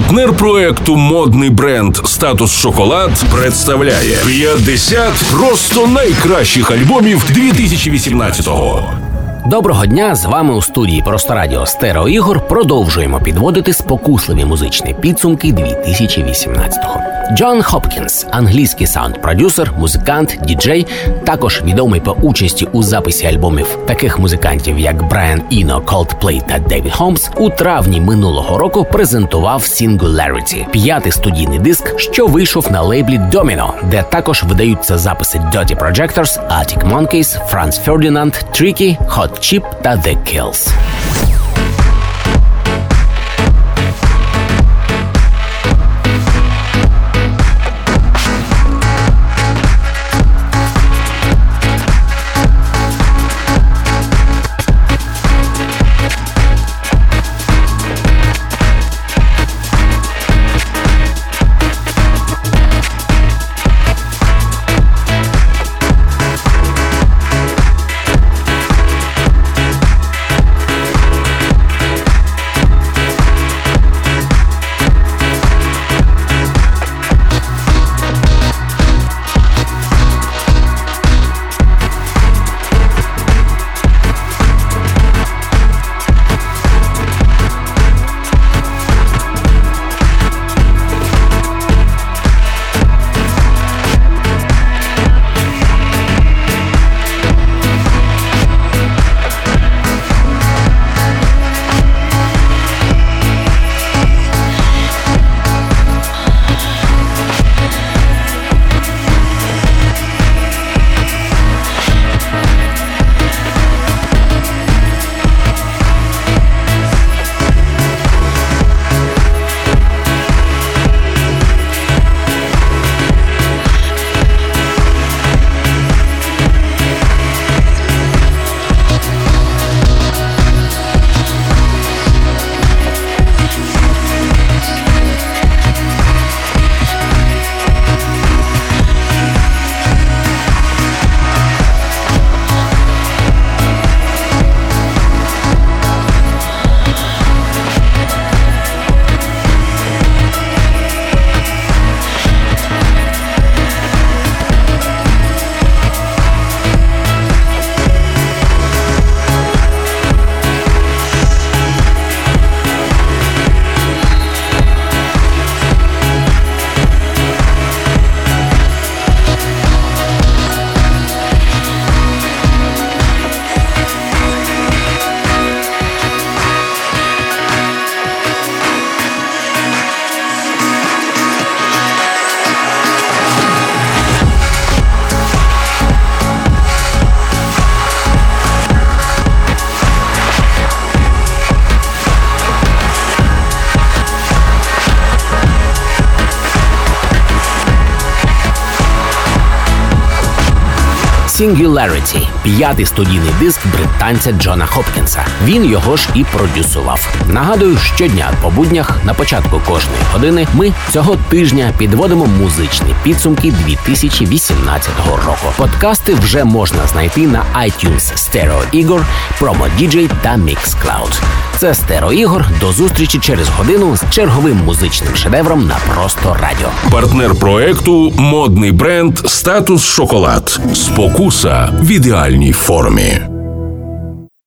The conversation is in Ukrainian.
Партнер проекту модний бренд Статус Шоколад представляє 50 просто найкращих альбомів 2018-го. Доброго дня! З вами у студії Просто Радіо Стерео Ігор продовжуємо підводити спокусливі музичні підсумки 2018-го. Джон Хопкінс, англійський саунд-продюсер, музикант, діджей, також відомий по участі у записі альбомів таких музикантів, як Брайан Іно, Coldplay та Девід Холмс, у травні минулого року презентував Singularity – п'ятий студійний диск, що вийшов на лейблі Domino, де також видаються записи Dirty Projectors, Arctic Monkeys, Franz Ferdinand, Tricky, Hot Chip та The Kills. Singularity – п'ятий студійний диск британця Джона Хопкінса. Він його ж і продюсував. Нагадую, щодня по буднях на початку кожної години ми цього тижня підводимо музичні підсумки 2018 року. Подкасти вже можна знайти на iTunes Stereo Ігор, Promo DJ та Mixcloud. Це Стеро Ігор. До зустрічі через годину з черговим музичним шедевром на просто радіо. Партнер проекту модний бренд Статус Шоколад. Спокуса в ідеальній формі.